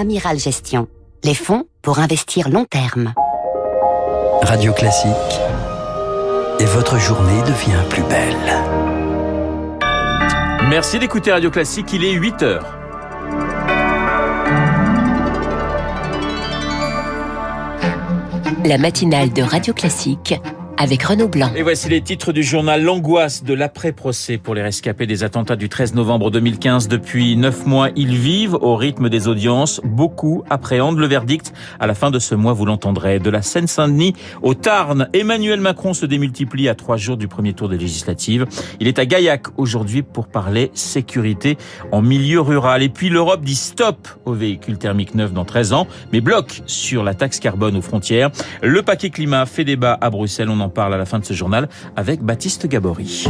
Amiral Gestion. Les fonds pour investir long terme. Radio Classique. Et votre journée devient plus belle. Merci d'écouter Radio Classique, il est 8 heures. La matinale de Radio Classique avec Renaud Blanc. Et voici les titres du journal L'angoisse de l'après-procès pour les rescapés des attentats du 13 novembre 2015. Depuis neuf mois, ils vivent au rythme des audiences. Beaucoup appréhendent le verdict. À la fin de ce mois, vous l'entendrez. De la Seine-Saint-Denis au Tarn, Emmanuel Macron se démultiplie à trois jours du premier tour des législatives. Il est à Gaillac aujourd'hui pour parler sécurité en milieu rural. Et puis l'Europe dit stop aux véhicules thermiques neufs dans 13 ans, mais bloque sur la taxe carbone aux frontières. Le paquet climat fait débat à Bruxelles. On en parle à la fin de ce journal avec Baptiste Gabory.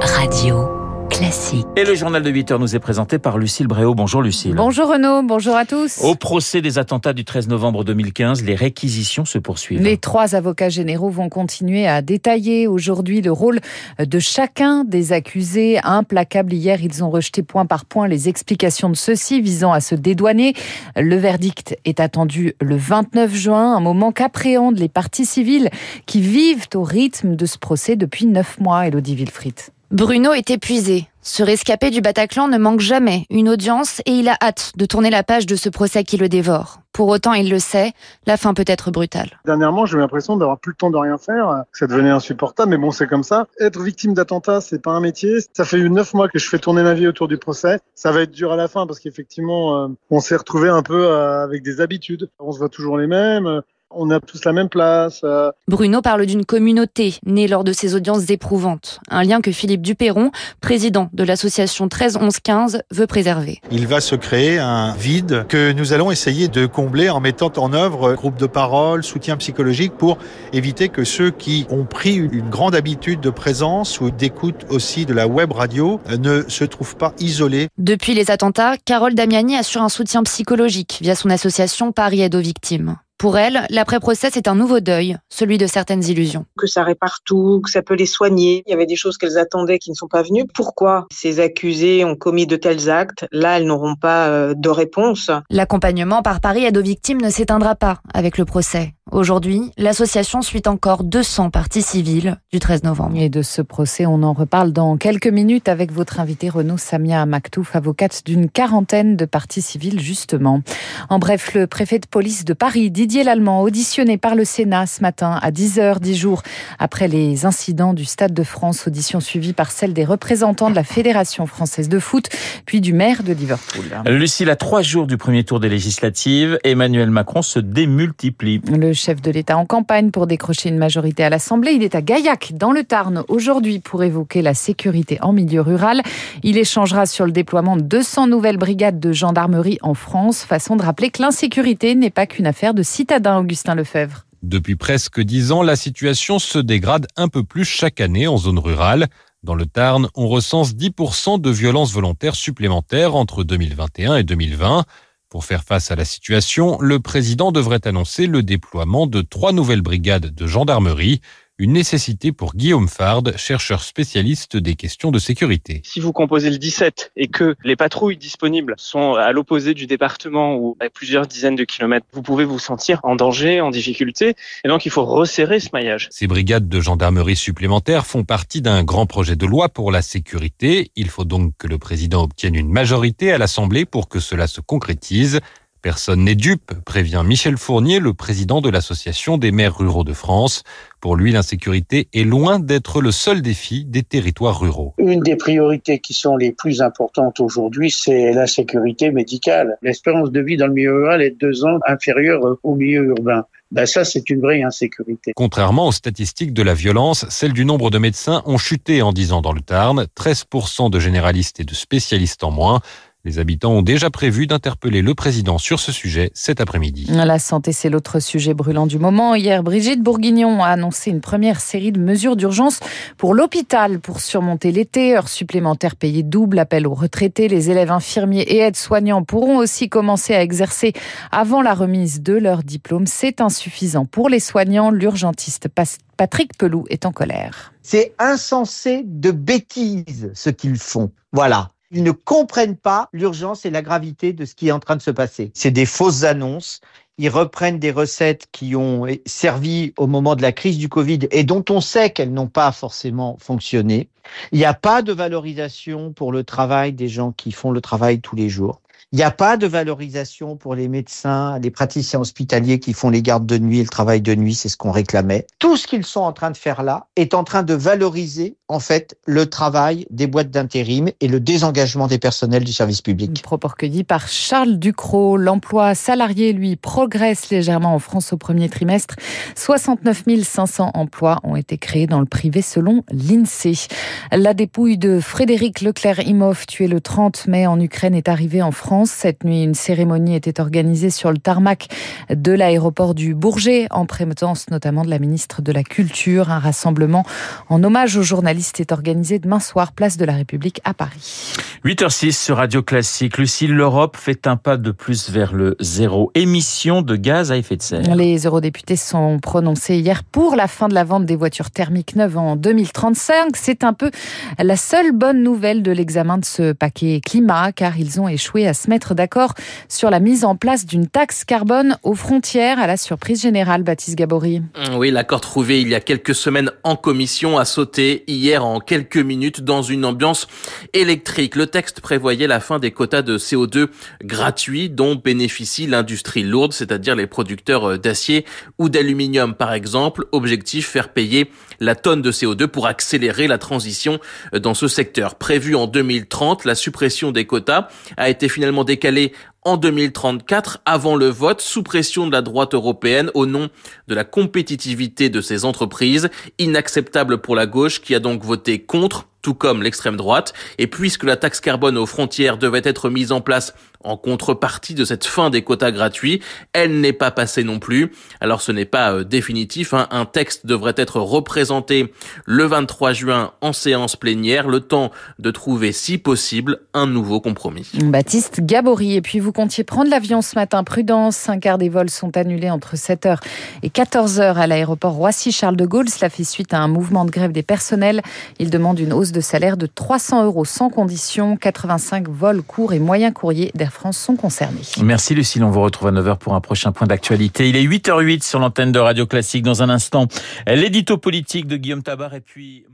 Radio. Classique. Et le journal de 8 heures nous est présenté par Lucille Bréau. Bonjour Lucille. Bonjour Renaud, bonjour à tous. Au procès des attentats du 13 novembre 2015, les réquisitions se poursuivent. Les trois avocats généraux vont continuer à détailler aujourd'hui le rôle de chacun des accusés. Implacables hier, ils ont rejeté point par point les explications de ceux-ci visant à se dédouaner. Le verdict est attendu le 29 juin, un moment qu'appréhendent les parties civiles qui vivent au rythme de ce procès depuis neuf mois, Elodie Wilfried. Bruno est épuisé. Ce rescapé du Bataclan ne manque jamais une audience et il a hâte de tourner la page de ce procès qui le dévore. Pour autant, il le sait, la fin peut être brutale. Dernièrement, j'ai eu l'impression d'avoir plus le temps de rien faire. Ça devenait insupportable, mais bon, c'est comme ça. Être victime d'attentat, c'est pas un métier. Ça fait neuf mois que je fais tourner ma vie autour du procès. Ça va être dur à la fin parce qu'effectivement, euh, on s'est retrouvé un peu euh, avec des habitudes. On se voit toujours les mêmes on a tous la même place. Euh. Bruno parle d'une communauté née lors de ces audiences éprouvantes, un lien que Philippe Duperron, président de l'association 13 11 15, veut préserver. Il va se créer un vide que nous allons essayer de combler en mettant en œuvre groupe de parole, soutien psychologique pour éviter que ceux qui ont pris une grande habitude de présence ou d'écoute aussi de la web radio ne se trouvent pas isolés. Depuis les attentats, Carole Damiani assure un soutien psychologique via son association Paris Aide aux victimes. Pour elle, l'après-procès, c'est un nouveau deuil, celui de certaines illusions. Que ça répare tout, que ça peut les soigner. Il y avait des choses qu'elles attendaient qui ne sont pas venues. Pourquoi ces accusés ont commis de tels actes? Là, elles n'auront pas euh, de réponse. L'accompagnement par Paris à aux victimes ne s'éteindra pas avec le procès. Aujourd'hui, l'association suit encore 200 parties civiles du 13 novembre. Et de ce procès, on en reparle dans quelques minutes avec votre invité Renaud Samia Maktouf, avocate d'une quarantaine de parties civiles justement. En bref, le préfet de police de Paris, Didier Lallemand, auditionné par le Sénat ce matin à 10h, 10 jours après les incidents du Stade de France, audition suivie par celle des représentants de la Fédération française de foot, puis du maire de Liverpool. Lucille, à trois jours du premier tour des législatives, Emmanuel Macron se démultiplie. Le chef de l'État en campagne pour décrocher une majorité à l'Assemblée. Il est à Gaillac, dans le Tarn, aujourd'hui pour évoquer la sécurité en milieu rural. Il échangera sur le déploiement de 200 nouvelles brigades de gendarmerie en France. Façon de rappeler que l'insécurité n'est pas qu'une affaire de citadins, Augustin Lefebvre. Depuis presque dix ans, la situation se dégrade un peu plus chaque année en zone rurale. Dans le Tarn, on recense 10% de violences volontaires supplémentaires entre 2021 et 2020. Pour faire face à la situation, le président devrait annoncer le déploiement de trois nouvelles brigades de gendarmerie une nécessité pour Guillaume Fard, chercheur spécialiste des questions de sécurité. Si vous composez le 17 et que les patrouilles disponibles sont à l'opposé du département ou à plusieurs dizaines de kilomètres, vous pouvez vous sentir en danger, en difficulté, et donc il faut resserrer ce maillage. Ces brigades de gendarmerie supplémentaires font partie d'un grand projet de loi pour la sécurité. Il faut donc que le président obtienne une majorité à l'Assemblée pour que cela se concrétise. Personne n'est dupe, prévient Michel Fournier, le président de l'Association des maires ruraux de France. Pour lui, l'insécurité est loin d'être le seul défi des territoires ruraux. Une des priorités qui sont les plus importantes aujourd'hui, c'est la sécurité médicale. L'espérance de vie dans le milieu rural est deux ans inférieure au milieu urbain. Ben ça, c'est une vraie insécurité. Contrairement aux statistiques de la violence, celles du nombre de médecins ont chuté en 10 ans dans le Tarn, 13% de généralistes et de spécialistes en moins. Les habitants ont déjà prévu d'interpeller le président sur ce sujet cet après-midi. La santé, c'est l'autre sujet brûlant du moment. Hier, Brigitte Bourguignon a annoncé une première série de mesures d'urgence pour l'hôpital pour surmonter l'été. Heures supplémentaires payées double, appel aux retraités. Les élèves infirmiers et aides-soignants pourront aussi commencer à exercer avant la remise de leur diplôme. C'est insuffisant pour les soignants. L'urgentiste Patrick Peloux est en colère. C'est insensé de bêtises ce qu'ils font. Voilà. Ils ne comprennent pas l'urgence et la gravité de ce qui est en train de se passer. C'est des fausses annonces. Ils reprennent des recettes qui ont servi au moment de la crise du Covid et dont on sait qu'elles n'ont pas forcément fonctionné. Il n'y a pas de valorisation pour le travail des gens qui font le travail tous les jours. Il n'y a pas de valorisation pour les médecins, les praticiens hospitaliers qui font les gardes de nuit et le travail de nuit, c'est ce qu'on réclamait. Tout ce qu'ils sont en train de faire là est en train de valoriser en fait le travail des boîtes d'intérim et le désengagement des personnels du service public. Propos recueillis par Charles Ducrot. L'emploi salarié, lui, progresse légèrement en France au premier trimestre. 69 500 emplois ont été créés dans le privé selon l'INSEE. La dépouille de Frédéric Leclerc-Imhoff, tué le 30 mai en Ukraine, est arrivée en France. Cette nuit, une cérémonie était organisée sur le tarmac de l'aéroport du Bourget, en présence notamment de la ministre de la Culture. Un rassemblement en hommage aux journalistes est organisé demain soir, place de la République à Paris. 8h06 sur Radio Classique. Lucille, l'Europe fait un pas de plus vers le zéro émission de gaz à effet de serre. Les eurodéputés sont prononcés hier pour la fin de la vente des voitures thermiques neuves en 2035. C'est un peu la seule bonne nouvelle de l'examen de ce paquet climat, car ils ont échoué à se mettre d'accord sur la mise en place d'une taxe carbone aux frontières à la surprise générale, Baptiste Gabory. Mm, oui, l'accord trouvé il y a quelques semaines en commission a sauté hier en quelques minutes dans une ambiance électrique. Le texte prévoyait la fin des quotas de CO2 gratuits dont bénéficie l'industrie lourde, c'est-à-dire les producteurs d'acier ou d'aluminium par exemple. Objectif, faire payer la tonne de CO2 pour accélérer la transition dans ce secteur. Prévu en 2030, la suppression des quotas a été finalement décalé en 2034 avant le vote sous pression de la droite européenne au nom de la compétitivité de ces entreprises, inacceptable pour la gauche qui a donc voté contre tout comme l'extrême droite, et puisque la taxe carbone aux frontières devait être mise en place en contrepartie de cette fin des quotas gratuits, elle n'est pas passée non plus. Alors ce n'est pas euh, définitif, hein. un texte devrait être représenté le 23 juin en séance plénière, le temps de trouver si possible un nouveau compromis. Baptiste Gabory, et puis vous comptiez prendre l'avion ce matin, prudence, cinq quarts des vols sont annulés entre 7h et 14h à l'aéroport Roissy-Charles de Gaulle, cela fait suite à un mouvement de grève des personnels. Ils demandent une de salaire de 300 euros sans condition. 85 vols courts et moyens courriers d'Air France sont concernés. Merci Lucille, on vous retrouve à 9h pour un prochain point d'actualité. Il est 8h08 sur l'antenne de Radio Classique. Dans un instant, l'édito politique de Guillaume Tabar et puis...